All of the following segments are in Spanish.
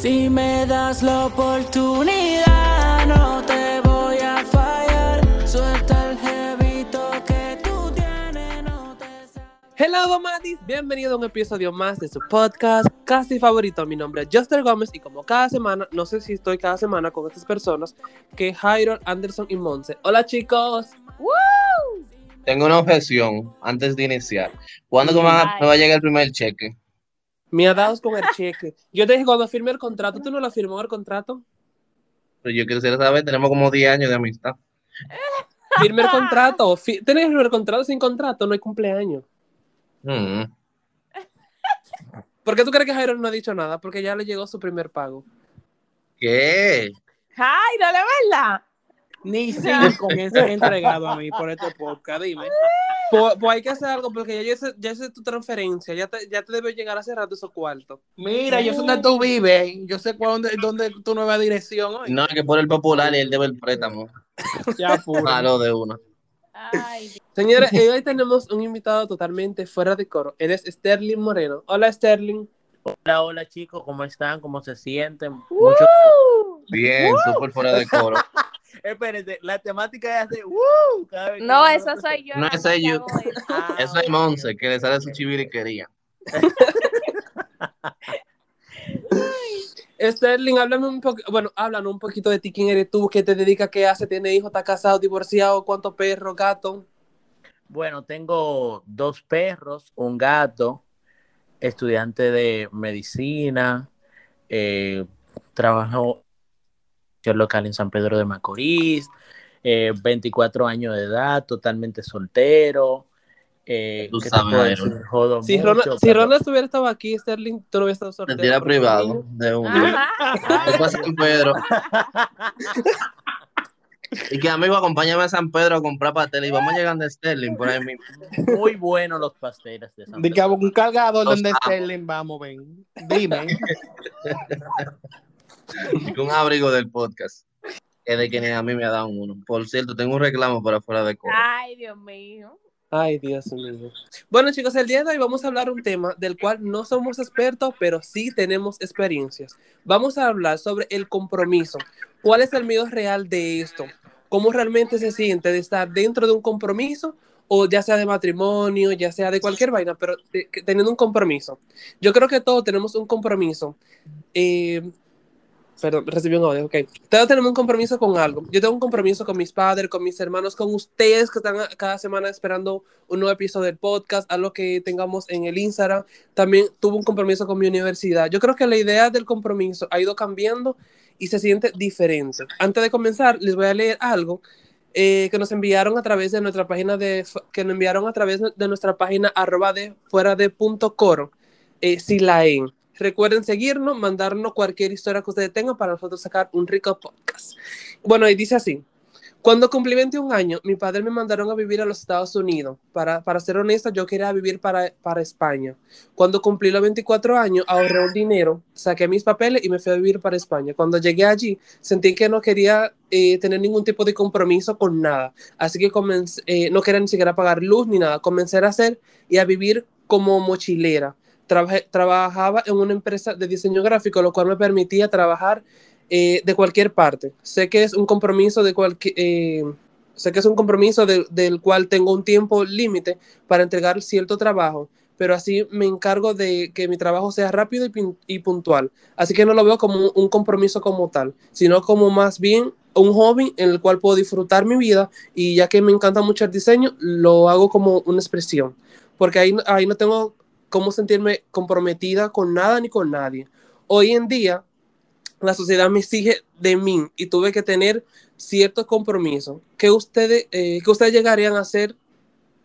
Si me das la oportunidad, no te voy a fallar. Suelta el jevito que tú tienes, no te Hello, Domatis. Bienvenido a un episodio más de su podcast casi favorito. Mi nombre es Juster Gómez y como cada semana, no sé si estoy cada semana con estas personas, que Jairo, Anderson y Monse. Hola, chicos. Tengo una objeción antes de iniciar. ¿Cuándo me va a llegar el primer cheque? Me ha dado con el cheque. Yo te dije cuando firme el contrato, ¿tú no lo firmó el contrato? Pero yo quisiera saber, tenemos como 10 años de amistad. Firme el contrato. Fi ¿Tenés el contrato sin contrato? No hay cumpleaños. Mm. ¿Por qué tú crees que Jairo no ha dicho nada? Porque ya le llegó su primer pago. ¿Qué? Jairo, de verdad. Ni cinco se han entregado a mí por este podcast, dime. Pues, pues hay que hacer algo porque ya yo sé, ya sé tu transferencia, ya te, ya te debe llegar hace rato esos cuartos. Mira, yo sé dónde tú vives, yo sé cuál, dónde, dónde tu nueva dirección hoy. No, que por el popular y él debe el préstamo. Ya, puro. Malo de una. Ay, Señores, eh, hoy tenemos un invitado totalmente fuera de coro. Él es Sterling Moreno. Hola, Sterling. Hola, hola chicos, ¿cómo están? ¿Cómo se sienten? Mucho... ¡Woo! Bien, súper fuera de coro. Espérense, la temática es de ¡Woo! Cada vez No, uno eso se- soy yo. No, ese es yo. Ah, Eso es Monse, que le sale su chiviriquería. Sterling, háblame un poco, bueno, háblanos un poquito de ti, quién eres tú, qué te dedicas, qué haces, tienes hijos, estás casado, divorciado, cuántos perros, gatos. Bueno, tengo dos perros, un gato, estudiante de medicina, eh, trabajo en local en San Pedro de Macorís, eh, 24 años de edad, totalmente soltero. Eh, Tú Si mucho, Ronald, si Ronald hubiera estado aquí, Sterling, tú no hubieras estado soltero. Mentira privado, de una. Pasé en Pedro. Y que amigo, acompáñame a San Pedro a comprar pastel y vamos llegando a Sterling por ahí mismo. Muy buenos los pasteles de San De que Pedro. un cargador Los donde amo. Sterling, vamos, ven. Dime. Y con un abrigo del podcast. Es de que ni a mí me ha dado uno. Por cierto, tengo un reclamo para fuera de coro. Ay, Dios mío. Ay, Dios mío. Bueno, chicos, el día de hoy vamos a hablar un tema del cual no somos expertos, pero sí tenemos experiencias. Vamos a hablar sobre el compromiso. ¿Cuál es el miedo real de esto? ¿Cómo realmente se siente de estar dentro de un compromiso? O ya sea de matrimonio, ya sea de cualquier vaina, pero de- teniendo un compromiso. Yo creo que todos tenemos un compromiso. Eh, perdón, recibí un audio, ok. Todos tenemos un compromiso con algo. Yo tengo un compromiso con mis padres, con mis hermanos, con ustedes que están cada semana esperando un nuevo episodio del podcast, algo que tengamos en el Instagram. También tuve un compromiso con mi universidad. Yo creo que la idea del compromiso ha ido cambiando y se siente diferente. Antes de comenzar, les voy a leer algo eh, que nos enviaron a través de nuestra página de que nos enviaron a través de nuestra página arroba de fuera de punto coro eh, si la en. Recuerden seguirnos, mandarnos cualquier historia que ustedes tengan para nosotros sacar un rico podcast. Bueno, y dice así. Cuando cumplí 21 años, mi padre me mandaron a vivir a los Estados Unidos. Para, para ser honesta, yo quería vivir para, para España. Cuando cumplí los 24 años, ahorré un dinero, saqué mis papeles y me fui a vivir para España. Cuando llegué allí, sentí que no quería eh, tener ningún tipo de compromiso con nada. Así que comencé, eh, no quería ni siquiera pagar luz ni nada. Comencé a hacer y a vivir como mochilera. Trabajé- trabajaba en una empresa de diseño gráfico, lo cual me permitía trabajar eh, de cualquier parte. Sé que es un compromiso de cualquier... eh, sé que es un compromiso de- del cual tengo un tiempo límite para entregar cierto trabajo, pero así me encargo de que mi trabajo sea rápido y, y puntual. Así que no lo veo como un, un compromiso como tal, sino como más bien un hobby en el cual puedo disfrutar mi vida y ya que me encanta mucho el diseño, lo hago como una expresión, porque ahí, ahí no tengo cómo sentirme comprometida con nada ni con nadie. Hoy en día, la sociedad me exige de mí y tuve que tener ciertos compromisos. ¿Qué ustedes, eh, que ustedes llegarían a hacer?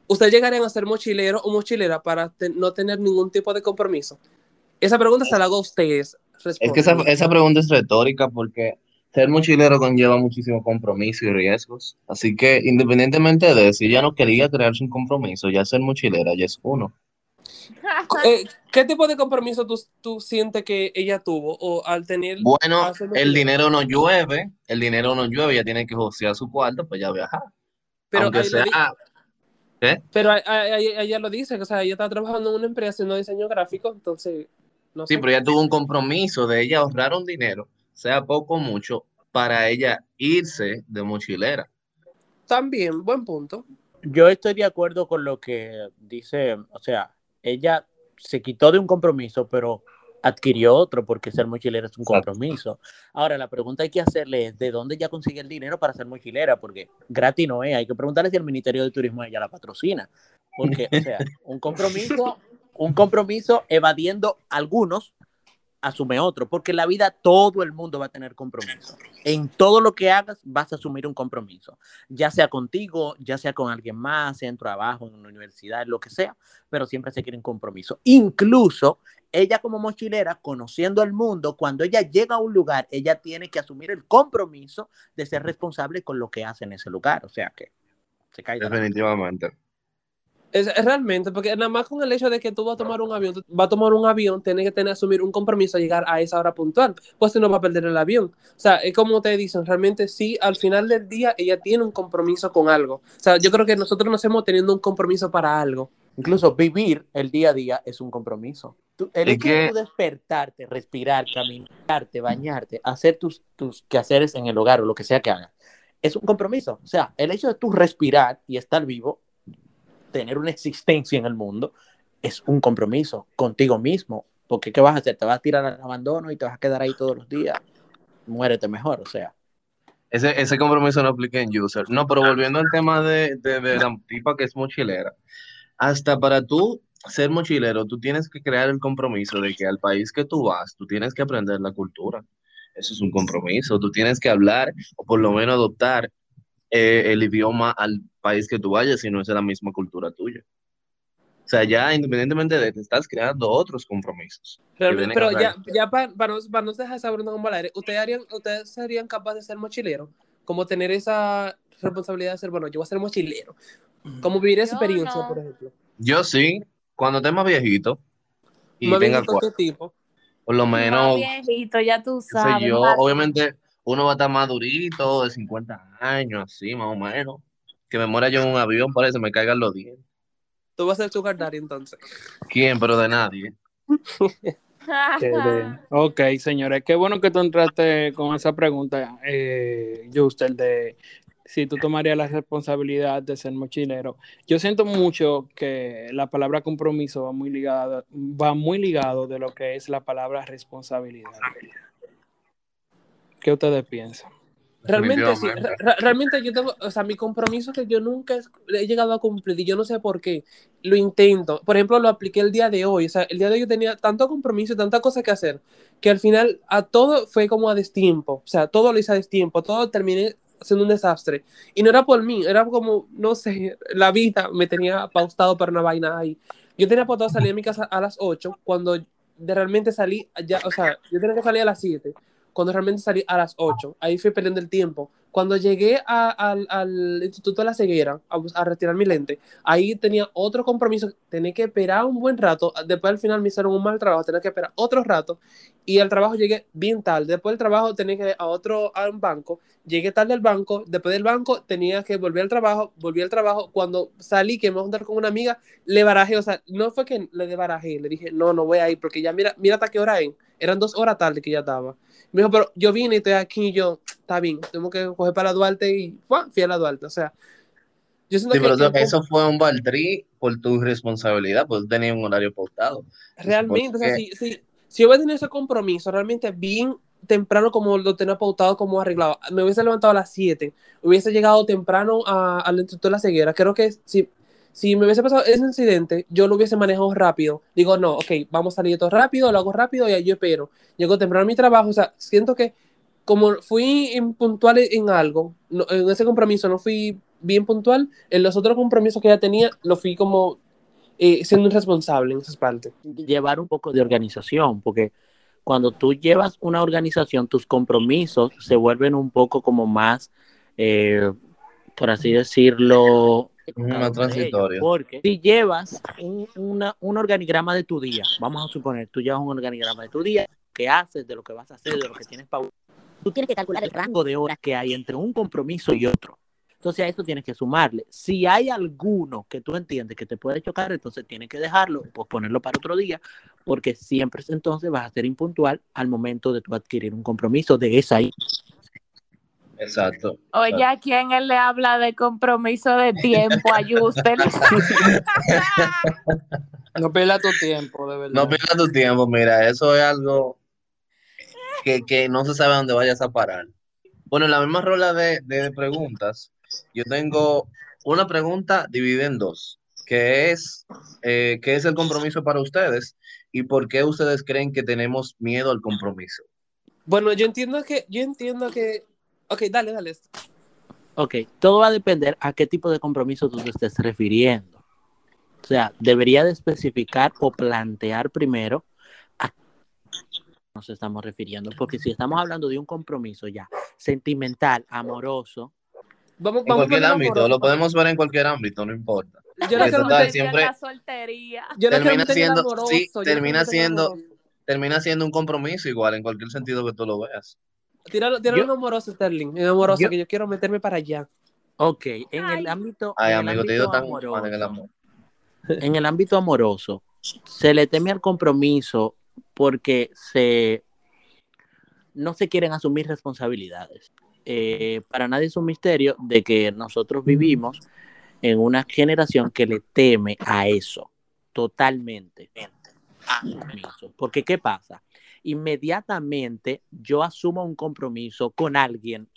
¿Ustedes llegarían a ser mochilero o mochilera para te- no tener ningún tipo de compromiso? Esa pregunta se la hago a ustedes. Es que esa, esa pregunta es retórica porque ser mochilero conlleva muchísimo compromiso y riesgos. Así que independientemente de si ella no quería crearse un compromiso, ya ser mochilera ya es uno. Eh, ¿Qué tipo de compromiso tú, tú sientes que ella tuvo o al tener... Bueno, el dinero no llueve, el dinero no llueve, ella tiene que josear su cuarto, pues ya viajar. Pero Aunque lo sea. Pero a- a- a- ella lo dice, que, o sea, ella está trabajando en una empresa haciendo diseño gráfico, entonces No Sí, sé. pero ella tuvo un compromiso de ella ahorrar un dinero, sea poco o mucho, para ella irse de mochilera. También, buen punto. Yo estoy de acuerdo con lo que dice, o sea, ella se quitó de un compromiso, pero adquirió otro porque ser mochilera es un compromiso. Ahora, la pregunta hay que hacerle es de dónde ella consigue el dinero para ser mochilera, porque gratis no es. Hay que preguntarle si el Ministerio de Turismo ella la patrocina. Porque, o sea, un compromiso, un compromiso evadiendo algunos asume otro, porque en la vida todo el mundo va a tener compromiso. En todo lo que hagas vas a asumir un compromiso, ya sea contigo, ya sea con alguien más, sea en trabajo, en una universidad, lo que sea, pero siempre se quiere un compromiso. Incluso ella como mochilera, conociendo el mundo, cuando ella llega a un lugar, ella tiene que asumir el compromiso de ser responsable con lo que hace en ese lugar, o sea que se cae. Definitivamente. Es, es realmente, porque nada más con el hecho de que tú vas a tomar un avión, tú vas a tomar un avión, tienes que tener, asumir un compromiso a llegar a esa hora puntual, pues si no va a perder el avión. O sea, es como te dicen, realmente sí, al final del día ella tiene un compromiso con algo. O sea, yo creo que nosotros nos hemos teniendo un compromiso para algo. Incluso vivir el día a día es un compromiso. Tú- el hecho de que- tú despertarte, respirar, caminarte, bañarte, hacer tus, tus quehaceres en el hogar o lo que sea que hagas, es un compromiso. O sea, el hecho de tú respirar y estar vivo, tener una existencia en el mundo, es un compromiso contigo mismo. Porque ¿qué vas a hacer? ¿Te vas a tirar al abandono y te vas a quedar ahí todos los días? Muérete mejor, o sea. Ese, ese compromiso no aplica en user. No, pero volviendo al tema de, de, de la tipa que es mochilera, hasta para tú ser mochilero, tú tienes que crear el compromiso de que al país que tú vas, tú tienes que aprender la cultura. Eso es un compromiso. Tú tienes que hablar o por lo menos adoptar eh, el idioma al país que tú vayas si no es de la misma cultura tuya. O sea, ya independientemente de que estás creando otros compromisos. Pero a ya, ya para, para, no, para no dejar esa pregunta como al aire, ¿ustedes, harían, ¿ustedes serían capaces de ser mochileros? Como tener esa responsabilidad de ser, bueno, yo voy a ser mochilero. Como vivir esa Yo experiencia, no. por ejemplo. Yo sí, cuando esté más viejito y Más tenga ¿de cuatro, qué tipo? por lo Más menos viejito, ya tú sabes. yo, más- obviamente uno va a estar madurito, de 50 años, así más o menos. Que me muera yo en un avión, parece, me caigan los dientes. Tú vas a ser sugar daddy entonces. ¿Quién? Pero de nadie. Ok, señores, qué bueno que tú entraste con esa pregunta, eh, Juster, de si tú tomarías la responsabilidad de ser mochilero. Yo siento mucho que la palabra compromiso va muy ligada, va muy ligado de lo que es la palabra responsabilidad. ¿Qué ustedes piensan? Realmente sí, realmente yo tengo, o sea, mi compromiso que yo nunca he llegado a cumplir y yo no sé por qué, lo intento. Por ejemplo, lo apliqué el día de hoy, o sea, el día de hoy yo tenía tanto compromiso y tanta cosa que hacer, que al final a todo fue como a destiempo, o sea, todo lo hice a destiempo, todo terminé siendo un desastre. Y no era por mí, era como, no sé, la vida me tenía pautado para una vaina ahí. Yo tenía pautado salir de mi casa a las 8, cuando de realmente salí, ya, o sea, yo tenía que salir a las 7 cuando realmente salí a las 8. Ahí fui perdiendo el tiempo. Cuando llegué a- al, al Instituto de la Ceguera a, a retirar mi lente, ahí tenía otro compromiso. Tenía que esperar un buen rato. Después al final me hicieron un mal trabajo. Tenía que esperar otro rato. Y al trabajo llegué bien tarde. Después del trabajo tenía que ir a otro a un banco. Llegué tarde al banco. Después del banco tenía que volver al trabajo. Volví al trabajo. Cuando salí, que me iba a juntar con una amiga, le barajé. O sea, no fue que le barajé. Le dije, no, no voy a ir porque ya mira, mira hasta qué hora es. Eran dos horas tarde que ya estaba. Me dijo, pero yo vine y estoy aquí y yo, está bien, tengo que coger para Duarte y ¡fua! fui a la Duarte. O sea, yo siento Sí, que, pero eso, fue un baldrí por tu responsabilidad, pues tenía un horario pautado. realmente, o sea, si, si, si yo hubiera tenido ese compromiso realmente bien temprano como lo tenía pautado, como arreglado, me hubiese levantado a las 7, hubiese llegado temprano a- al Instituto de la Ceguera. Creo que si, si me hubiese pasado ese incidente, yo lo hubiese manejado rápido. Digo, no, ok, vamos a salir todo rápido, lo hago rápido y yo espero. Llego temprano a mi trabajo, o sea, siento que como fui impuntual en algo, en ese compromiso no fui bien puntual, en los otros compromisos que ya tenía, lo fui como eh, siendo irresponsable en esas partes. llevar un poco de organización, porque cuando tú llevas una organización, tus compromisos se vuelven un poco como más, eh, por así decirlo, Más transitorio. Porque si llevas un, una- un organigrama de tu día, vamos a suponer, tú llevas un organigrama de tu día, qué haces, de lo que vas a hacer, de lo que tienes para... Tú tienes que calcular el rango de horas que hay entre un compromiso y otro. Entonces a eso tienes que sumarle. Si hay alguno que tú entiendes que te puede chocar, entonces tienes que dejarlo, posponerlo para otro día, porque siempre entonces vas a ser impuntual al momento de tú adquirir un compromiso de esa Exacto. Oye, ¿a quién él le habla de compromiso de tiempo? No pierdas tu tiempo, de verdad. No pierdas tu tiempo, mira, eso es algo que, que no se sabe a dónde vayas a parar. Bueno, en la misma rola de, de preguntas, yo tengo una pregunta dividida en dos, que es, eh, ¿qué es el compromiso para ustedes? ¿Y por qué ustedes creen que tenemos miedo al compromiso? Bueno, yo entiendo que, yo entiendo que, ok, dale, dale. Ok, todo va a depender a qué tipo de compromiso tú te estés refiriendo. O sea, debería de especificar o plantear primero a qué nos estamos refiriendo, porque si estamos hablando de un compromiso ya sentimental, amoroso, Vamos, En vamos cualquier ámbito, amoroso, lo porque podemos ver en cualquier ámbito, no importa. Yo no total, siempre la soltería. yo no termina siendo- amoroso, sí, termina siendo- amoroso. Termina siendo un compromiso igual en cualquier sentido que tú lo veas. Tíralo, tíralo Yo- en amoroso, Sterling, en amoroso, Yo- que yo quiero meterme para allá. ok, en Ay. el ámbito, Ay, en el amigo, te he ido ámbito tan amoroso, mal en el amor. en el ámbito amoroso, se le teme al compromiso porque se no se quieren asumir responsabilidades. Eh, para nadie es un misterio de que nosotros vivimos en una generación que le teme a eso, totalmente. Porque, ¿qué pasa? Inmediatamente yo asumo un compromiso con alguien,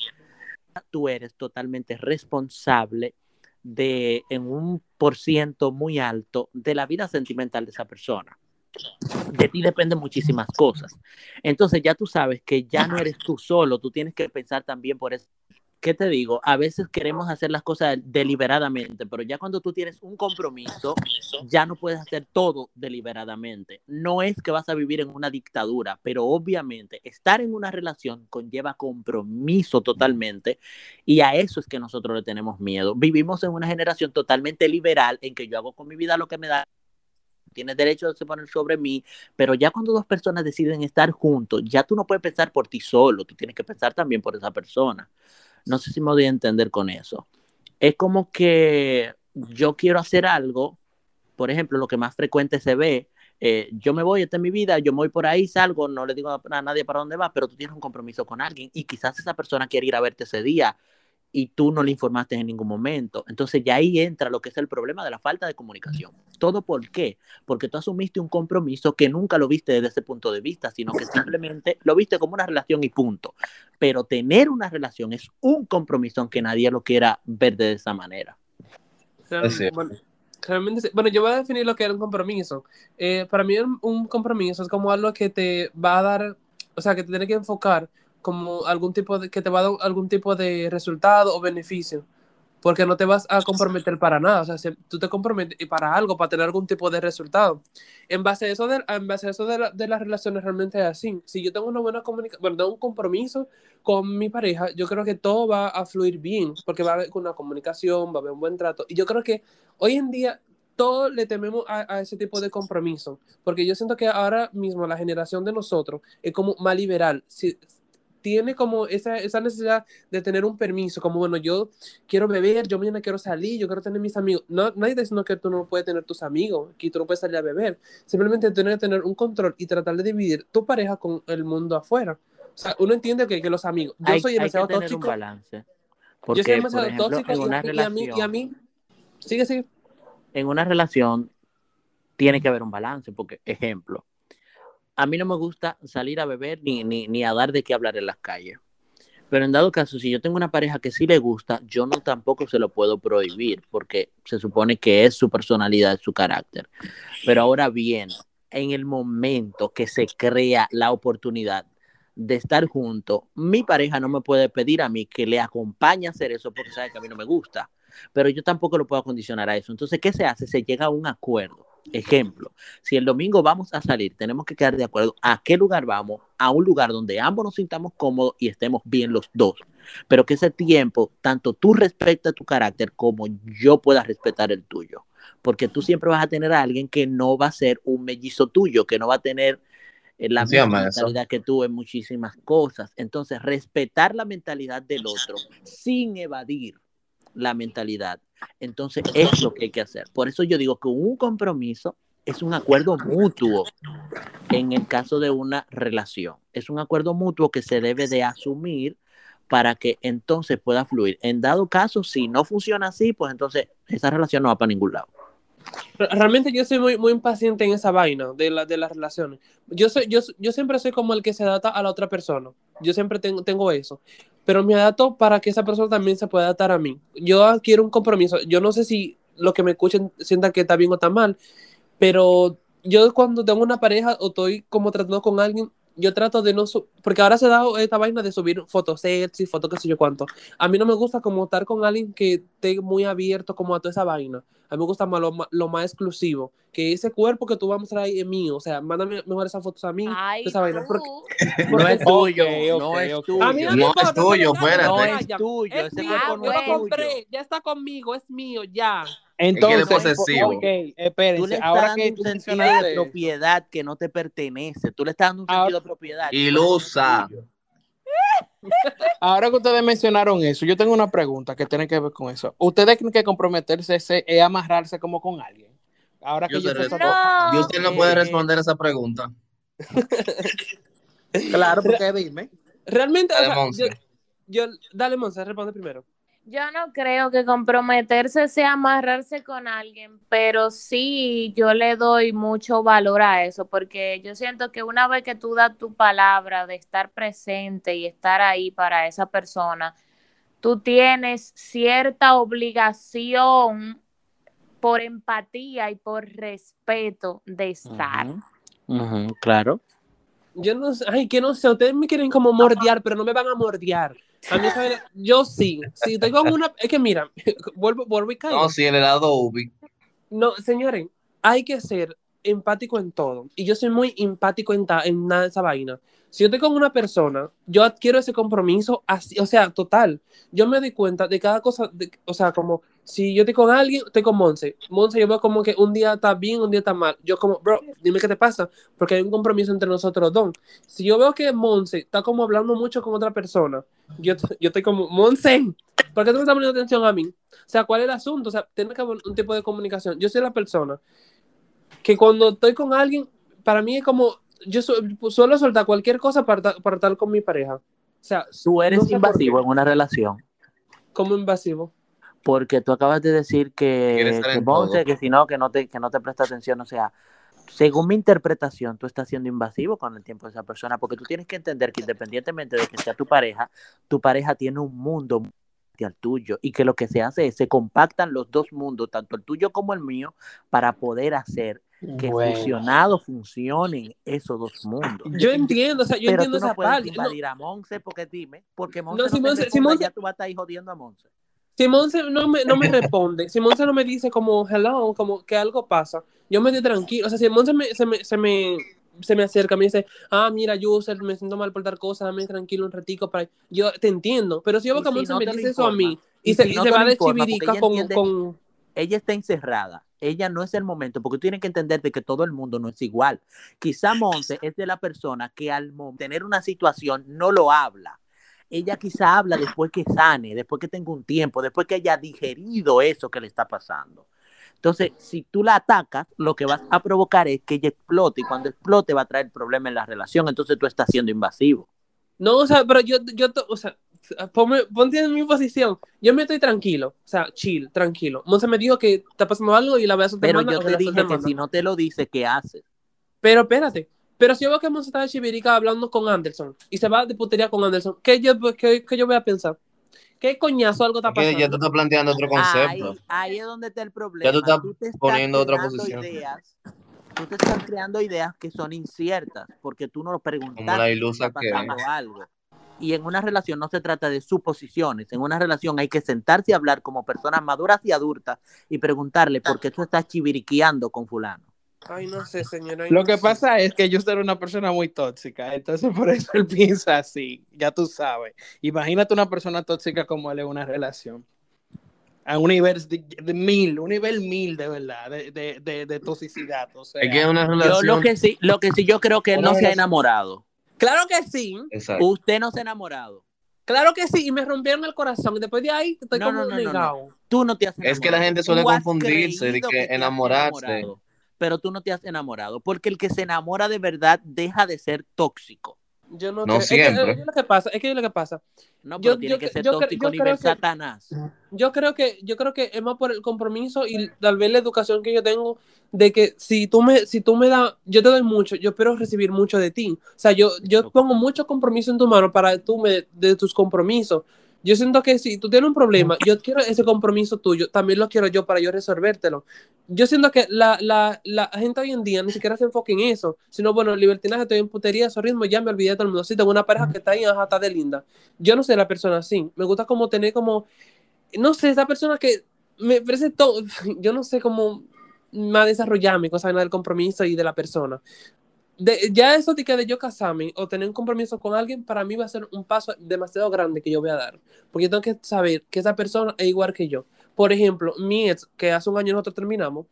tú eres totalmente responsable de en un por ciento muy alto de la vida sentimental de esa persona. De ti dependen muchísimas cosas. Entonces ya tú sabes que ya no eres tú solo, tú tienes que pensar también por eso. ¿Qué te digo? A veces queremos hacer las cosas deliberadamente, pero ya cuando tú tienes un compromiso, ya no puedes hacer todo deliberadamente. No es que vas a vivir en una dictadura, pero obviamente estar en una relación conlleva compromiso totalmente y a eso es que nosotros le tenemos miedo. Vivimos en una generación totalmente liberal en que yo hago con mi vida lo que me da. Tienes derecho de poner sobre mí, pero ya cuando dos personas deciden estar juntos, ya tú no puedes pensar por ti solo, tú tienes que pensar también por esa persona. No sé si me voy a entender con eso. Es como que yo quiero hacer algo, por ejemplo, lo que más frecuente se ve, eh, yo me voy, esta es mi vida, yo me voy por ahí, salgo, no le digo a, a nadie para dónde va, pero tú tienes un compromiso con alguien y quizás esa persona quiere ir a verte ese día y tú no le informaste en ningún momento. Entonces ya ahí entra lo que es el problema de la falta de comunicación. ¿Todo por qué? Porque tú asumiste un compromiso que nunca lo viste desde ese punto de vista, sino que simplemente lo viste como una relación y punto. Pero tener una relación es un compromiso aunque nadie lo quiera ver de esa manera. Realmente, bueno, realmente sí. Bueno, yo voy a definir lo que es un compromiso. Eh, para mí un, un compromiso es como algo que te va a dar, o sea, que te tiene que enfocar como algún tipo de, que te va a dar algún tipo de resultado o beneficio. Porque no te vas a comprometer para nada. O sea, tú te comprometes para algo, para tener algún tipo de resultado. En base a eso de, en base a eso de, la- de las relaciones realmente es así. Si yo tengo una buena comunicación, bueno, un compromiso con mi pareja, yo creo que todo va a fluir bien, porque va a haber una comunicación, va a haber un buen trato. Y yo creo que hoy en día todos le tememos a, a ese tipo de compromiso, porque yo siento que ahora mismo la generación de nosotros es como más liberal. Si, tiene como esa, esa necesidad de tener un permiso, como bueno, yo quiero beber, yo mañana quiero salir, yo quiero tener mis amigos. No, nadie está diciendo que tú no puedes tener tus amigos, que tú no puedes salir a beber. Simplemente tienes que tener un control y tratar de dividir tu pareja con el mundo afuera. O sea, uno entiende que, que los amigos. Yo hay, soy hay que demasiado tener un tóxico. balance. Yo soy por demasiado ejemplo, tóxico en y, una a mí- y a mí, y a relación, mí, sigue, sigue. en una relación tiene que haber un balance, porque, ejemplo, a mí no me gusta salir a beber ni, ni, ni a dar de qué hablar en las calles. Pero en dado caso, si yo tengo una pareja que sí le gusta, yo no tampoco se lo puedo prohibir, porque se supone que es su personalidad, su carácter. Pero ahora bien, en el momento que se crea la oportunidad de estar juntos, mi pareja no me puede pedir a mí que le acompañe a hacer eso porque sabe que a mí no me gusta. Pero yo tampoco lo puedo condicionar a eso. Entonces, ¿qué se hace? Se llega a un acuerdo. Ejemplo, si el domingo vamos a salir, tenemos que quedar de acuerdo a qué lugar vamos, a un lugar donde ambos nos sintamos cómodos y estemos bien los dos. Pero que ese tiempo, tanto tú respetas tu carácter como yo pueda respetar el tuyo. Porque tú siempre vas a tener a alguien que no va a ser un mellizo tuyo, que no va a tener eh, la misma eso. mentalidad que tú en muchísimas cosas. Entonces, respetar la mentalidad del otro sin evadir la mentalidad. Entonces, es lo que hay que hacer. Por eso yo digo que un compromiso es un acuerdo mutuo en el caso de una relación. Es un acuerdo mutuo que se debe de asumir para que entonces pueda fluir. En dado caso, si no funciona así, pues entonces esa relación no va para ningún lado. Re- Realmente yo soy muy, muy impaciente en esa vaina de, la, de las relaciones. Yo, soy, yo, yo siempre soy como el que se adapta a la otra persona. Yo siempre tengo, tengo eso. Pero me adapto para que esa persona también se pueda adaptar a mí. Yo quiero un compromiso. Yo no sé si lo que me escuchen sientan que está bien o está mal, pero yo cuando tengo una pareja o estoy como tratando con alguien, yo trato de no... Porque ahora se da esta vaina de subir fotos sexy, fotos qué sé yo cuánto. A mí no me gusta como estar con alguien que esté muy abierto como a toda esa vaina. A mí me gusta más lo, lo más exclusivo. Que ese cuerpo que tú vas a mostrar ahí es mío. O sea, mándame mejor esas fotos a mí. Ay, esa vaina. Porque, No es tuyo, no es tuyo. a mí no, es tuyo, espérate. No es tuyo, Es ese mío, cuerpo no yo es lo tuyo. compré, ya está conmigo, es mío, ya. Entonces, posesivo. ok, Tú le espérense, estás ahora dando que un sentido de propiedad que no te pertenece. Tú le estás dando un Ahora- sentido de propiedad. Ilusa. Ahora que ustedes mencionaron eso, yo tengo una pregunta que tiene que ver con eso. ¿Ustedes creen que comprometerse es, es amarrarse como con alguien? Ahora que Yo yo, sé sé respo- No. Y usted no puede responder esa pregunta. Claro, porque dime. Realmente, o Dale, sea, Monse. yo, yo, dale, Monse, responde primero. Yo no creo que comprometerse sea amarrarse con alguien, pero sí yo le doy mucho valor a eso, porque yo siento que una vez que tú das tu palabra de estar presente y estar ahí para esa persona, tú tienes cierta obligación por empatía y por respeto de estar. Claro. Yo no sé, ay, que no sé, ustedes me quieren como mordear, pero no me van a mordear. A mí, vaina- yo sí, si estoy con una, es que mira, vuelvo, vuelvo y caigo. No, si el helado ubi. No, señores, hay que ser empático en todo. Y yo soy muy empático en, ta- en nada de esa vaina. Si yo estoy con una persona, yo adquiero ese compromiso así, o sea, total. Yo me doy cuenta de cada cosa, de- o sea, como si yo estoy con alguien, estoy con Monse. Monse, yo veo como que un día está bien, un día está mal. Yo como, bro, dime qué te pasa, porque hay un compromiso entre nosotros dos. Si yo veo que Monse está como hablando mucho con otra persona, yo, yo estoy como, Monse, ¿por qué tú me estás poniendo atención a mí? O sea, ¿cuál es el asunto? O sea, tiene que haber un tipo de comunicación. Yo soy la persona que cuando estoy con alguien, para mí es como, yo su- suelo soltar cualquier cosa para, ta- para estar con mi pareja. O sea, Tú eres no sé por invasivo en una relación. como invasivo. Porque tú acabas de decir que, que Monse, que si no, que no te, que no te presta atención, o sea, según mi interpretación, tú estás siendo invasivo con el tiempo de esa persona, porque tú tienes que entender que independientemente de que sea tu pareja, tu pareja tiene un mundo al tuyo y que lo que se hace es se compactan los dos mundos, tanto el tuyo como el mío, para poder hacer que Bueno. fusionados funcionen esos dos mundos. Yo entiendo, o sea, yo Pero entiendo tú no esa puedes parte. No, a Monse porque dime, porque Monse No, no, si Monse- si Monse- ya tú vas a estar ahí jodiendo a Monse. Simón se- no me, no me responde, Simón se no me dice como hello, como que algo pasa, yo me estoy tranquilo, o sea, Simón se me, se me, se me, se me acerca, me dice, ah, mira, User, me siento mal por tal cosa, dame tranquilo un ratico para... Yo te entiendo, pero si yo que si no me dice eso a mí, y, y se, si y no se va de chivirica con, entiende- con... ella está encerrada. Ella no es el momento, porque tú tienes que entender de que todo el mundo no es igual. Quizá Monse es de la persona que al tener una situación no lo habla. Ella quizá habla después que sane, después que tenga un tiempo, después que haya digerido eso que le está pasando. Entonces, si tú la atacas, lo que vas a provocar es que ella explote y cuando explote va a traer problema en la relación. Entonces tú estás siendo invasivo. No, o sea, pero yo, yo, o sea, ponme- ponte en mi posición, yo me estoy tranquilo, o sea, chill, tranquilo. Monse me dijo que está pasando algo y la voy a soltar Pero yo te dije que si no te lo dice, ¿qué haces? Pero espérate, pero si yo veo que Monse está de chivirica hablando con Anderson y se va de putería con Anderson, ¿qué yo, qué, qué yo voy a pensar? ¿Qué coñazo algo está pasando? ya tú estás planteando otro Ahí, concepto. ahí es donde está el problema. tú estás te estás poniendo otra creando posición. Ideas, tú te estás creando ideas que son inciertas porque tú no lo preguntaste. Como la ilusa que algo. Y en una relación no se trata de suposiciones. En una relación hay que sentarse y hablar como personas maduras y adultas y preguntarle por qué tú estás chiviriqueando con fulano. Ay, no sé, señora. Lo no que sé. pasa es que yo soy una persona muy tóxica, entonces por eso él piensa así, ya tú sabes. Imagínate una persona tóxica como él en una relación. A un nivel de, de mil, un nivel mil de verdad, de, de, de, de toxicidad. O sea, Es que es una Yo relación. lo que sí, lo que sí yo creo que él no se ha enamorado. Claro que sí. Exacto. Usted no se ha enamorado. Claro que sí, y me rompieron el corazón. Y después de ahí estoy No, como no, no, no, no. negado. Tú no te has Es que la enamorado. gente suele confundirse de que enamorarse. enamorado, pero tú no te has enamorado, porque el que se enamora de verdad deja de ser tóxico. Yo no, No creo- es que- siempre. es, lo que pasa, es que es lo que pasa. No, Yo- tiene yo que ser yo tóxico yo nivel creo que- Satanás. Yo creo que, yo creo que es más por el compromiso y tal vez la educación que yo tengo de que si tú me, si tú me das, yo te doy mucho, yo espero recibir mucho de ti. O sea, yo, yo pongo mucho compromiso en tu mano para tú me, de tus compromisos. Yo siento que si tú tienes un problema, yo quiero ese compromiso tuyo, también lo quiero yo para yo resolvértelo. Yo siento que la, la, la gente hoy en día ni siquiera se enfoca en eso, sino bueno, libertinaje, estoy en putería, esos ritmos, ya me olvidé de todo el mundo. Sí, tengo una pareja que está ahí, ajá, está de linda. Yo no soy la persona así. Me gusta como tener como, no sé, esa persona que me parece todo, yo no sé cómo más desarrollarme, cosa del compromiso y de la persona. De, ya eso de que de yo casarme o tener un compromiso con alguien, para mí va a ser un paso demasiado grande que yo voy a dar. Porque yo tengo que saber que esa persona es igual que yo. Por ejemplo, mi ex, que hace un año nosotros terminamos,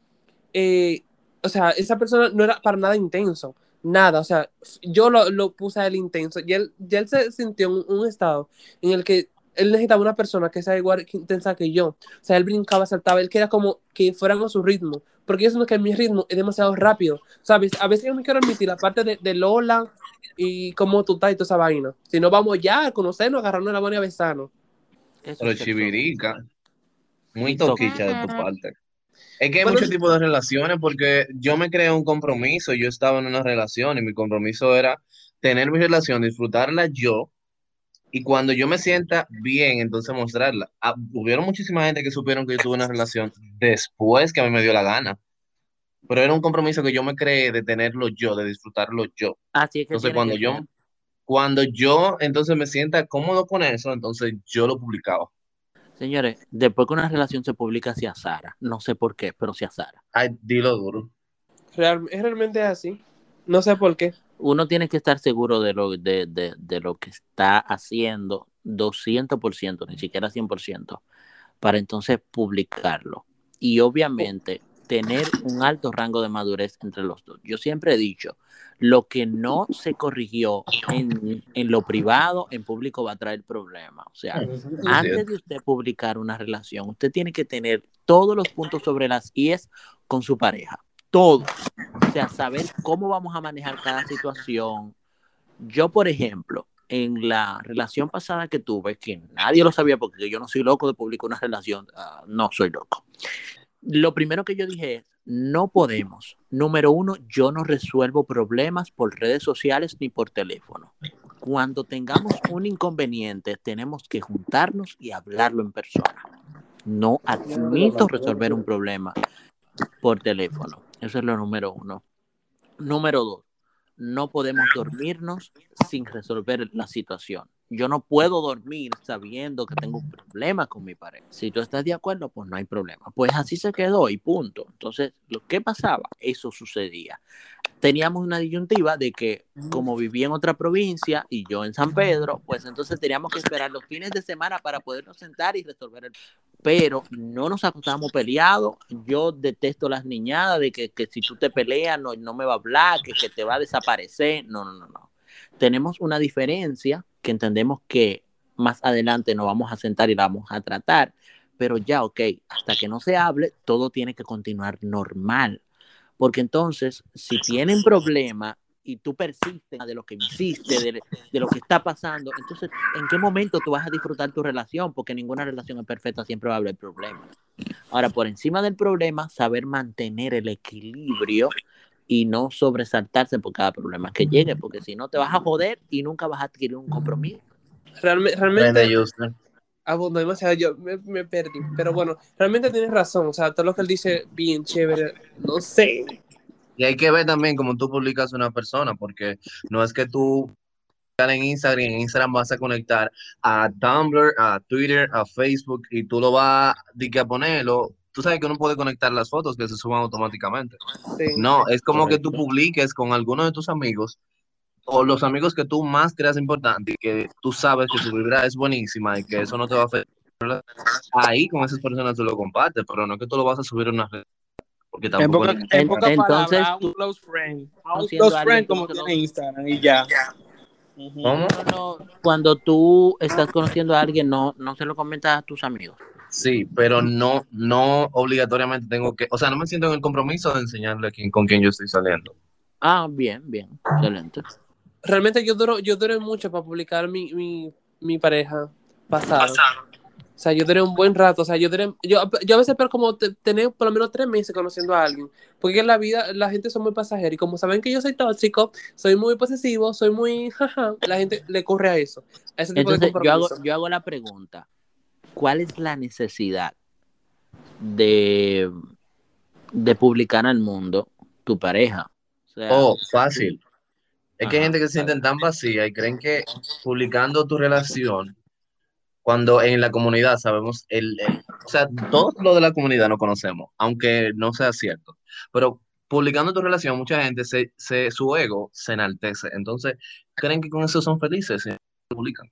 eh, o sea, esa persona no era para nada intenso. Nada, o sea, yo lo, lo puse a él intenso y él, ya él se sintió en un, un estado en el que él necesitaba una persona que sea igual que intensa que yo. O sea, él brincaba, saltaba, él quería como que fueran a su ritmo. Porque yo siento que mi ritmo es demasiado rápido. ¿Sabes? A veces yo no quiero admitir la parte de, de Lola y cómo tú estás y toda esa vaina. Si no, vamos ya a conocernos, agarrarnos la mano y a besarnos. Pero chivirica. Muy toquicha de tu parte. Es que hay Bueno, muchos tipos de relaciones porque yo me creé un compromiso, yo estaba en una relación y mi compromiso era tener mi relación, disfrutarla yo y cuando yo me sienta bien, entonces mostrarla. Ah, hubieron muchísima gente que supieron que yo tuve una relación después que a mí me dio la gana, pero era un compromiso que yo me creé de tenerlo yo, de disfrutarlo yo. Así es que Entonces cuando yo, ser. cuando yo entonces me sienta cómodo con eso, entonces yo lo publicaba. Señores, después que una relación se publica hacia Sara, no sé por qué, pero hacia Sara. Ay, dilo duro. Real- es realmente así. No sé por qué. Uno tiene que estar seguro de lo, de, de, de lo que está haciendo 200%, ni siquiera 100%, para entonces publicarlo. Y obviamente tener un alto rango de madurez entre los dos. Yo siempre he dicho, lo que no se corrigió en, en lo privado, en público va a traer problemas. O sea, antes de usted publicar una relación, usted tiene que tener todos los puntos sobre las IES con su pareja. Todos. O sea, saber cómo vamos a manejar cada situación. Yo, por ejemplo, en la relación pasada que tuve, que nadie lo sabía porque yo no soy loco de publicar una relación, ah, no soy loco. Lo primero que yo dije es, no podemos. Número uno, yo no resuelvo problemas por redes sociales ni por teléfono. Cuando tengamos un inconveniente, tenemos que juntarnos y hablarlo en persona. No admito resolver un problema por teléfono. Eso es lo número uno. Número dos, no podemos dormirnos sin resolver la situación. Yo no puedo dormir sabiendo que tengo un problema con mi pareja. Si tú estás de acuerdo, pues no hay problema. Pues así se quedó y punto. Entonces, lo que pasaba, eso sucedía. Teníamos una disyuntiva de que como vivía en otra provincia y yo en San Pedro, pues entonces teníamos que esperar los fines de semana para podernos sentar y resolver el pero no nos acostábamos peleados. Yo detesto las niñadas de que, que si tú te peleas no, no me va a hablar, que, que te va a desaparecer. No, no, no, no. Tenemos una diferencia que entendemos que más adelante nos vamos a sentar y la vamos a tratar, pero ya, ok, hasta que no se hable, todo tiene que continuar normal. Porque entonces, si tienen problema y tú persistes de lo que hiciste, de, de, lo que está pasando, entonces, ¿en qué momento tú vas a disfrutar tu relación? Porque ninguna relación es perfecta, siempre va a haber problemas. Ahora, por encima del problema, saber mantener el equilibrio y no sobresaltarse por cada problema que llegue, porque si no te vas a joder y nunca vas a adquirir un compromiso. Realmente, realmente abundó demasiado, yo me, me perdí, pero bueno, realmente tienes razón, o sea, todo lo que él dice, bien chévere, no sé, Y hay que ver también cómo tú publicas una persona, porque no es que tú en Instagram, en Instagram vas a conectar a Tumblr, a Twitter, a Facebook y tú lo vas a ponerlo. Tú sabes que uno puede conectar las fotos que se suban automáticamente. sí. No, es como que tú publiques con alguno de tus amigos o los amigos que tú más creas importante y que tú sabes que su vibra es buenísima y que eso no te va a afectar. Ahí con esas personas tú lo compartes, pero no es que tú lo vas a subir a una red. Porque En tampoco poca, en pocas Entonces, palabras, a tú- un close friend. A un close friend como tiene Instagram y ya. ¿Cómo? No, no, cuando tú estás conociendo a alguien, no, no se lo comentas a tus amigos. Sí, pero no, no obligatoriamente tengo que, o sea, no me siento en el compromiso de enseñarle a quién, con quién yo estoy saliendo. Ah, bien, bien, excelente. Realmente yo duro, yo duré mucho para publicar mi, mi, mi pareja pasada. O sea, yo duré un buen rato. O sea, yo duré, yo, yo a veces espero como te- tener por lo menos tres meses conociendo a alguien. Porque en la vida la gente son muy pasajera. Y como saben que yo soy tóxico, soy muy posesivo, soy muy jaja, la gente le corre a eso. A ese tipo Entonces, de yo hago, yo hago la pregunta, ¿cuál es la necesidad de, de publicar al mundo tu pareja? O sea, Oh, fácil. Es que hay gente que se sienten tan vacía y creen que publicando tu relación, cuando en la comunidad sabemos, el, el- o sea, todo lo de la comunidad no conocemos, aunque no sea cierto, pero publicando tu relación, mucha gente, se, se, su ego se enaltece, entonces creen que con eso son felices y publican.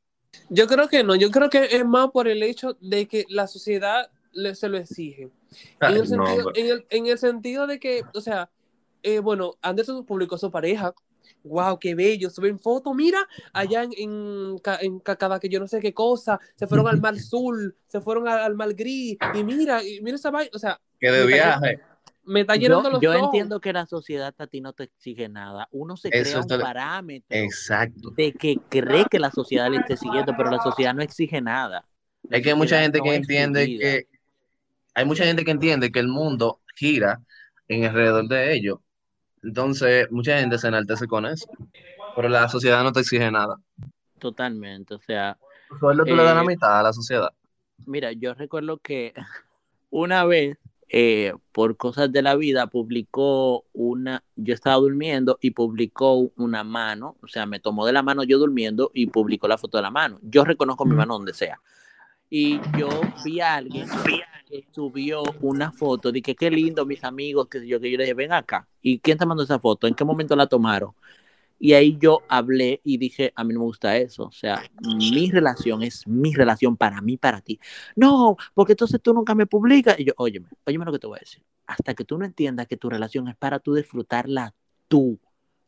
Yo creo que no. Yo creo que es más por el hecho de que la sociedad le, se lo exige. Ay, En el, no, sentido, pero- en, el, en el sentido de que, o sea, eh, bueno, Anderson publicó su pareja. Wow, qué bello. Suben fotos, mira, allá en, en, en Cacada, que yo no sé qué cosa. Se fueron al mar azul, se fueron al, al mar gris. Y mira, y mira esa vaina. O sea, que de viaje. me está llenando yo, los yo ojos. entiendo que la sociedad a ti no te exige nada. Uno se Eso crea un está- parámetro Exacto. de que cree que la sociedad le esté siguiendo, pero la sociedad no exige nada. La Es que hay mucha gente no que entiende que hay mucha gente que entiende que el mundo gira en alrededor de ellos. Entonces, mucha gente se enaltece con eso. Pero la sociedad no te exige nada. Totalmente, o sea, sueldo tú le das la Eh, mitad a la sociedad. Mira, yo recuerdo que una vez, eh, por cosas de la vida, publicó una, yo estaba durmiendo y publicó una mano, o sea, me tomó de la mano yo durmiendo y publicó la foto de la mano. Yo reconozco mi mano donde sea. Y yo vi a alguien que subió una foto, dije, qué lindo, mis amigos, que yo, que yo le dije, ven acá. ¿Y quién te mandó esa foto? ¿En qué momento la tomaron? Y ahí yo hablé y dije, a mí no me gusta eso. O sea, mi relación es mi relación para mí, para ti. No, porque entonces tú nunca me publicas. Y yo, óyeme, óyeme lo que te voy a decir. Hasta que tú no entiendas que tu relación es para tú disfrutarla tú,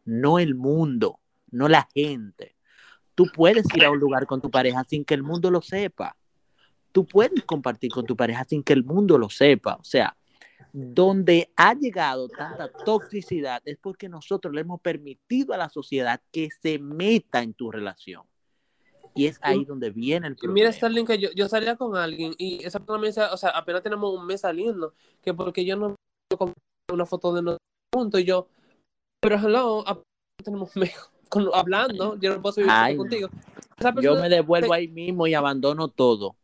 no el mundo, no la gente. Tú puedes ir a un lugar con tu pareja sin que el mundo lo sepa. Tú puedes compartir con tu pareja sin que el mundo lo sepa. O sea, donde ha llegado tanta toxicidad es porque nosotros le hemos permitido a la sociedad que se meta en tu relación. Y es ahí donde viene el problema. Mira, Starling, que yo, yo salía con alguien y esa persona me o sea, apenas tenemos un mes saliendo, que porque yo no una foto de nosotros juntos y yo, pero hello, tenemos un mes hablando, yo no puedo subir Ay, contigo. Yo me devuelvo ahí mismo y abandono todo.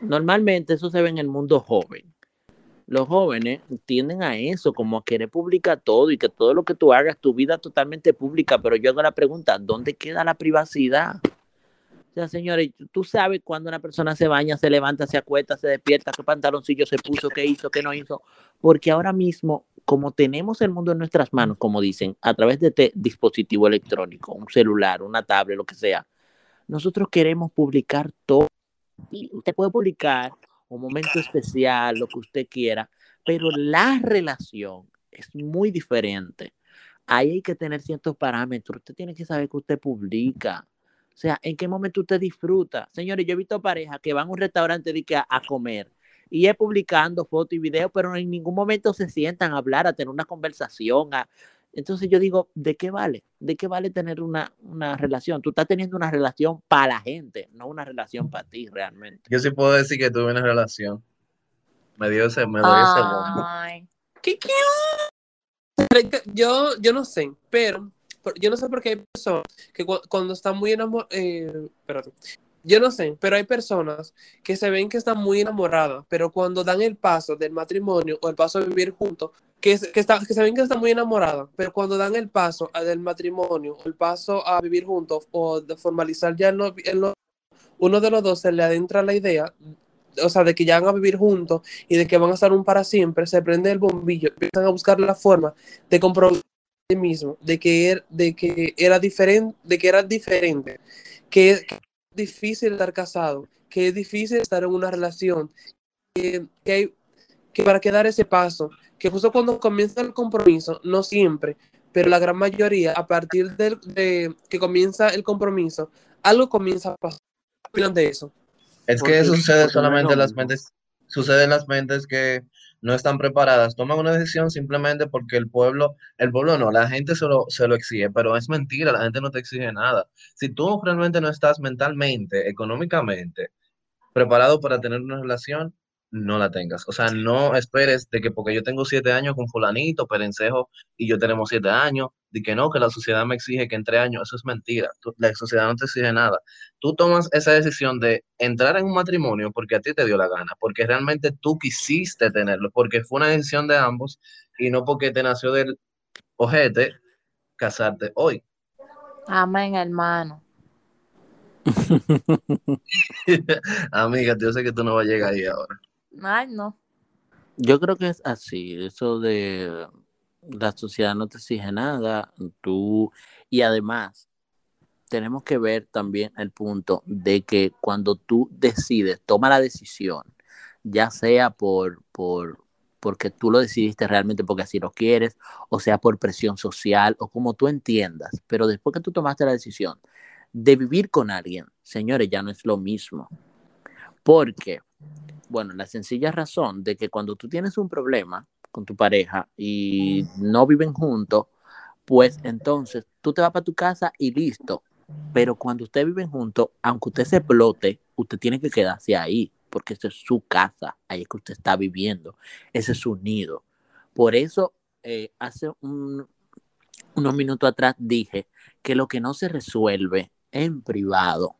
Normalmente eso se ve en el mundo joven. Los jóvenes tienden a eso, como a querer publicar todo y que todo lo que tú hagas, tu vida totalmente pública. Pero yo hago la pregunta, ¿dónde queda la privacidad? O sea, señores, tú sabes cuando una persona se baña, se levanta, se acuesta, se despierta, qué pantaloncillo se puso, qué hizo, qué no hizo. Porque ahora mismo, como tenemos el mundo en nuestras manos, como dicen, a través de este dispositivo electrónico, un celular, una tablet, lo que sea, nosotros queremos publicar todo. Y usted puede publicar un momento especial, lo que usted quiera, pero la relación es muy diferente. Ahí hay que tener ciertos parámetros. Usted tiene que saber que usted publica. O sea, en qué momento usted disfruta. Señores, yo he visto parejas que van a un restaurante de que a, a comer y es publicando fotos y videos, pero en ningún momento se sientan a hablar, a tener una conversación. a- Entonces yo digo, ¿de qué vale? ¿De qué vale tener una, una relación? Tú estás teniendo una relación para la gente, no una relación para ti realmente. Yo sí puedo decir que tuve una relación. Me dio ese, me doy ese bombo. Ay, ¿Qué? Yo, yo no sé, pero yo no sé por qué hay personas que cu- cuando están muy enamoradas, espérate, yo no sé, pero hay personas que se ven que están muy enamoradas, pero cuando dan el paso del matrimonio o el paso a vivir juntos, que, que, que se ven que están muy enamoradas, pero cuando dan el paso del matrimonio o el paso a vivir juntos o de formalizar ya no- uno de los dos se le adentra la idea, o sea, de que ya van a vivir juntos y de que van a estar un para siempre, se prende el bombillo, empiezan a buscar la forma de comprobar mismo, de que, de que era diferente, de que era diferente, que, que difícil estar casado, que es difícil estar en una relación, que, que hay que para que dar ese paso, que justo cuando comienza el compromiso, no siempre, pero la gran mayoría, a partir del- de que comienza el compromiso, algo comienza a pasar. ¿Qué opinan de eso? Es que eso sucede porque es solamente en las mentes, sucede en las mentes que no están preparadas, toman una decisión simplemente porque el pueblo, el pueblo no, la gente se lo, se lo exige, pero es mentira, la gente no te exige nada. Si tú realmente no estás mentalmente, económicamente preparado para tener una relación, no la tengas. O sea, no esperes de que porque yo tengo siete años con fulanito, perencejo, y yo tenemos siete años, de que no, que la sociedad me exige que en tres años, eso es mentira. Tú- la sociedad no te exige nada tú tomas esa decisión de entrar en un matrimonio porque a ti te dio la gana, porque realmente tú quisiste tenerlo, porque fue una decisión de ambos y no porque te nació del ojete casarte hoy. Amén, hermano. Amiga, yo sé que tú no vas a llegar ahí ahora. Ay, no. Yo creo que es así, eso de la sociedad no te exige nada, tú, y además tenemos que ver también el punto de que cuando tú decides, toma la decisión, ya sea por, por, porque tú lo decidiste realmente porque así lo quieres, o sea por presión social, o como tú entiendas, pero después que tú tomaste la decisión de vivir con alguien, señores, ya no es lo mismo. Porque, bueno, la sencilla razón de que cuando tú tienes un problema con tu pareja y no viven juntos, pues entonces tú te vas para tu casa y listo. Pero cuando ustedes viven juntos, aunque usted se explote, usted tiene que quedarse ahí, porque esa es su casa, ahí es que usted está viviendo, ese es su nido. Por eso, eh, hace un- unos minutos atrás dije que lo que no se resuelve en privado,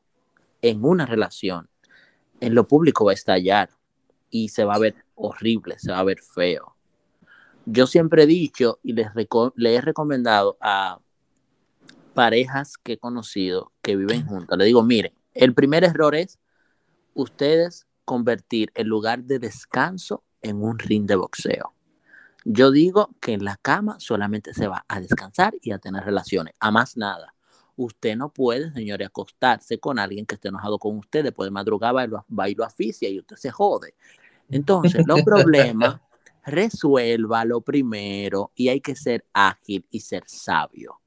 en una relación, en lo público va a estallar y se va a ver horrible, se va a ver feo. Yo siempre he dicho y les he recomendado a parejas que he conocido que viven juntas, le digo, miren, el primer error es ustedes convertir el lugar de descanso en un ring de boxeo. Yo digo que en la cama solamente se va a descansar y a tener relaciones, a más nada. Usted no puede, señores, acostarse con alguien que esté enojado con usted, después de madrugada va y lo, va y lo asfixia y usted se jode. Entonces, los problemas, resuelva lo primero y hay que ser ágil y ser sabio.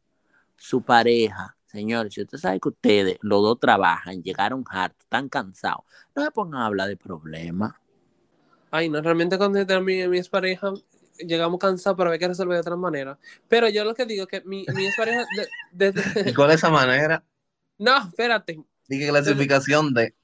Su pareja, señores, si usted sabe que ustedes, los dos trabajan, llegaron hartos, están cansados, no se pongan a hablar de problemas. Ay, no, realmente cuando terminé mi expareja, llegamos cansados, pero había que resolver de otra manera. Pero yo lo que digo es que mi, mi expareja, de- desde- ¿Y cuál es esa manera? no, espérate, Dije clasificación de...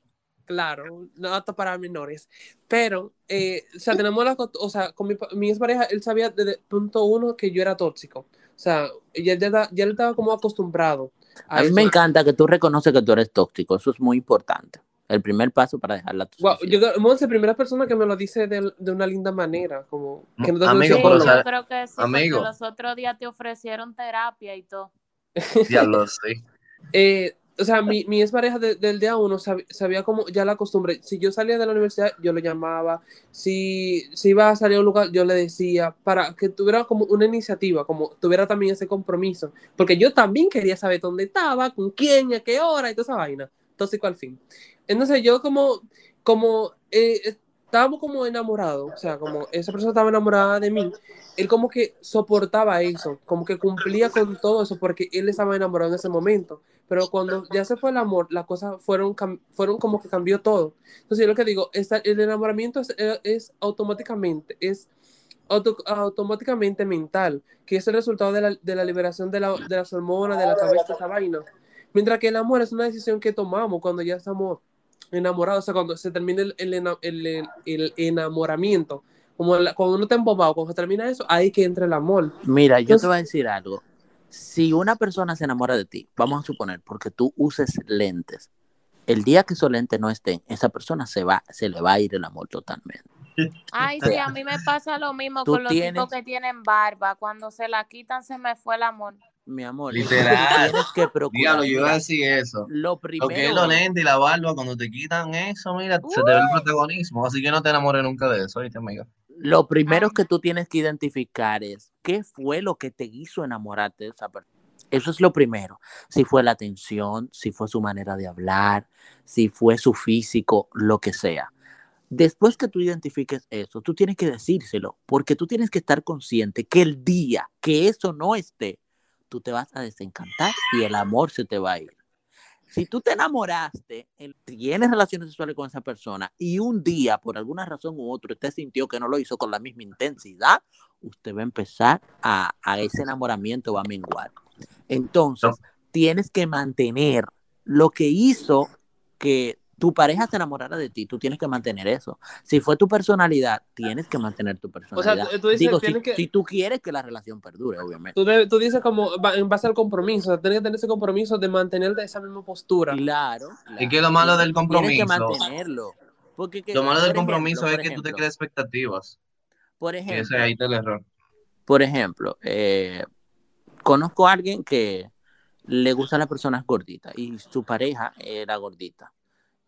claro, no apto para menores. Pero, eh, o sea, tenemos la, o sea, con mi, mi expareja, él sabía desde punto uno que yo era tóxico. O sea, ya, ya, ya él estaba como acostumbrado. A mí eso. me encanta que tú reconoces que tú eres tóxico, eso es muy importante. El primer paso para dejar la Wow, yo Monse, primera persona que me lo dice de, de una linda manera, como que no te Amigo, Sí, pero, o yo sea, creo que sí, amigo. los otros días te ofrecieron terapia y todo. Diablo, sí. Eh, o sea, mi, mi ex pareja de- del día uno sab- sabía como ya la costumbre. Si yo salía de la universidad, yo lo llamaba. Si, si iba a salir a un lugar, yo le decía para que tuviera como una iniciativa, como tuviera también ese compromiso. Porque yo también quería saber dónde estaba, con quién, a qué hora y toda esa vaina. Tóxico al fin. Entonces yo como, como eh, estábamos como enamorados, o sea, como esa persona estaba enamorada de mí, él como que soportaba eso, como que cumplía con todo eso porque él estaba enamorado en ese momento. Pero cuando ya se fue el amor, las cosas fueron, fueron como que cambió todo. Entonces yo lo que digo, esta- el enamoramiento es, eh, es automáticamente, es auto- automáticamente mental, que es el resultado de la, de la liberación de, la, de las hormonas, de la cabeza, esa vaina. Mientras que el amor es una decisión que tomamos cuando ya estamos enamorados, o sea, cuando se termina el, el, el- el- enamoramiento. Como la- cuando uno está embobado, cuando se termina eso, ahí que entra el amor. Mira, yo te voy a decir algo. Si una persona se enamora de ti, vamos a suponer, porque tú uses lentes, el día que esos lentes no estén, esa persona se va, se le va a ir el amor totalmente. Ay, sí, a mí me pasa lo mismo con los tienes- tipos que tienen barba. Cuando se la quitan, se me fue el amor. Mi amor, Literal. tienes que procurar. Yo iba a decir eso. lo Lo primero que es los lentes y la barba, cuando te quitan eso, mira, se te ve el protagonismo. Así que no te enamores nunca de eso, ¿viste, amiga? Lo primero que tú tienes que identificar es qué fue lo que te hizo enamorarte de esa persona. Eso es lo primero. Si fue la atención, si fue su manera de hablar, si fue su físico, lo que sea. Después que tú identifiques eso, tú tienes que decírselo, porque tú tienes que estar consciente que el día que eso no esté, tú te vas a desencantar y el amor se te va a ir. Si tú te enamoraste, tienes relaciones sexuales con esa persona y un día, por alguna razón u otra, usted sintió que no lo hizo con la misma intensidad, usted va a empezar a, a ese enamoramiento va a menguar. Entonces, tienes que mantener lo que hizo que tu pareja se enamorara de ti, tú tienes que mantener eso. Si fue tu personalidad, tienes que mantener tu personalidad. tú- tú dices, Digo, si, que- si tú quieres que la relación perdure, obviamente. Tú, dices como va- en base al compromiso, o sea, tienes que tener ese compromiso de mantener esa misma postura. Claro. Y que lo malo del Tienes que compromiso, mantenerlo. Porque que- lo malo del compromiso ejemplo, es que tú te creas expectativas. Por ejemplo, ese ahí está el error. por ejemplo, eh, conozco a alguien que le gustan las personas gorditas y su pareja era gordita.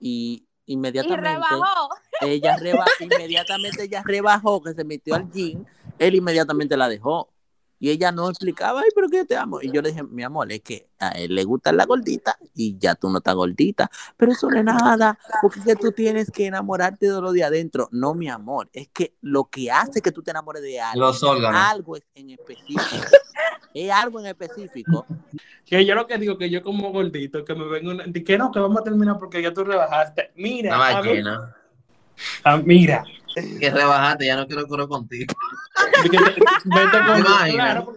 Y Y inmediatamente rebajó. ella reba inmediatamente ella rebajó, que se metió al gym, él inmediatamente la dejó. Y ella no explicaba, ay, pero que yo te amo. Y yo le dije, mi amor, es que a él le gusta la gordita y ya tú no estás gordita. Pero eso no es nada, porque es que tú tienes que enamorarte de lo de adentro. No, mi amor, es que lo que hace que tú te enamores de algo, Los órganos. algo en específico. es algo en específico. Que yo lo que digo, que yo como gordito, que me vengo una... que no, que vamos a terminar porque ya tú rebajaste. Mira, Una a ver- ballena. ah, mira. Que rebajaste, ya no quiero correr contigo. Vete con- claro,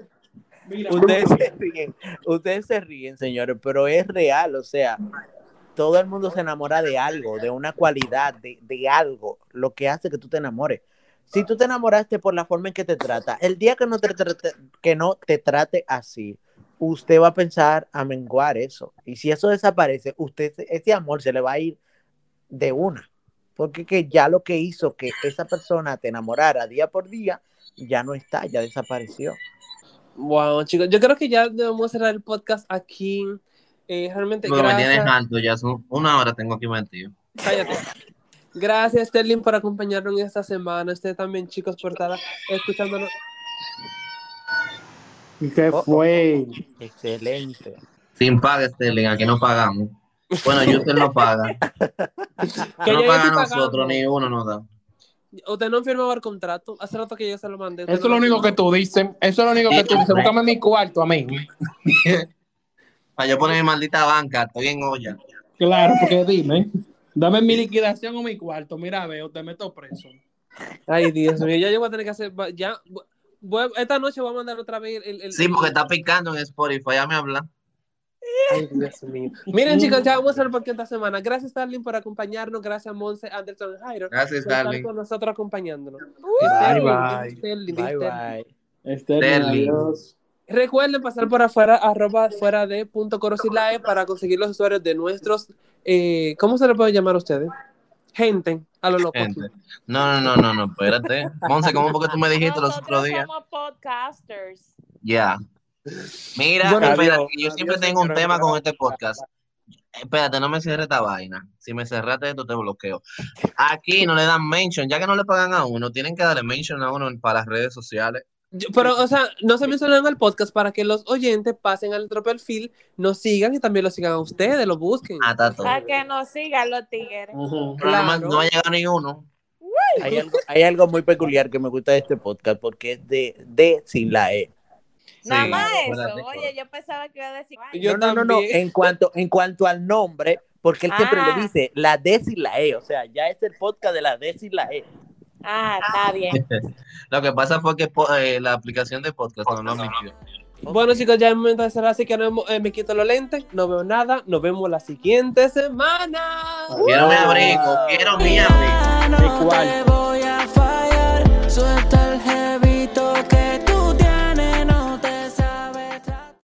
Mira, Ustedes se ríen, ustedes se ríen, señores, pero es real, o sea, todo el mundo se enamora de algo, de una cualidad, de, de algo, lo que hace que tú te enamores. Si tú te enamoraste por la forma en que te trata, el día que no te trate, que no te trate así, usted va a pensar a menguar eso. Y si eso desaparece, usted ese amor se le va a ir de una. Porque que ya lo que hizo que esa persona te enamorara día por día, ya no está, ya desapareció. Wow, chicos, yo creo que ya debemos cerrar el podcast aquí. Eh, realmente, me tienes gracias. alto, ya son una hora tengo aquí metido. Cállate. Gracias, Sterling, por acompañarnos en esta semana. Ustedes también, chicos, por estar escuchándonos. ¿Qué Oh, fue? Excelente. Sin paga, Sterling, aquí no pagamos. Bueno, usted no paga. Que no paga a nosotros, ni uno nos da. Usted no firmaba el contrato. Hace rato que yo se lo mandé. Eso es lo único que tú dices. Eso es lo único que tú dices. Búscame mi cuarto a mí. Para yo poner mi maldita banca, estoy en olla. Claro, porque dime. Dame mi liquidación o mi cuarto. Mira, veo, te meto preso. Ay, Dios mío, ya yo voy a tener que hacer. Ya, voy- esta noche voy a mandar otra vez el. el- Sí, porque está picando en Spotify, ya me habla. Ay, Dios mío. Miren, chicos, ya vamos a hacer por esta semana. Gracias, Starling, por acompañarnos. Gracias, Monse, Anderson, Jairo. Gracias, por estar Starling. con nosotros acompañándonos. Bye, bye. Sterling, Bye, bye. Sterling, adiós. Recuerden pasar por afuera, arroba fuera de punto corosilae para conseguir los usuarios de nuestros, eh, ¿cómo se le puede llamar a ustedes? Gente, a lo loco. Gente. No, no, no, no, no, espérate. Monse, ¿cómo porque tú me dijiste los otros días? somos podcasters. Ya. Mira, Bueno, espérate, adiós, que yo adiós, siempre tengo un tema con este podcast. Espérate, no me cierres esta vaina. Si me cerraste esto, te bloqueo. Aquí no le dan mention, ya que no le pagan a uno, tienen que darle mention a uno para las redes sociales. Yo- pero, o sea, no se mencionan en el podcast para que los oyentes pasen al otro perfil, nos sigan y también lo sigan a ustedes, lo busquen. Ah, está todo. Para que nos sigan los tigres. Ujú. Pero no no ha llegado ni uno. Hay algo, hay algo muy peculiar que me gusta de este podcast porque es de, de sin la E. Nada Sí, más eso. Oye, yo pensaba que iba a decir. ay, Yo no, no, no, no. En cuanto, en cuanto al nombre, porque él siempre Ah. le dice la D sin la E. O sea, ya es el podcast de la D sin la E. Ah, está bien. Lo que pasa fue que eh, la aplicación de podcast no lo admitió. Bueno, chicos, ya es momento de cerrar, así que no, eh, me quito los lentes, no veo nada, nos vemos la siguiente semana. Quiero mi abrigo, quiero mi abrigo.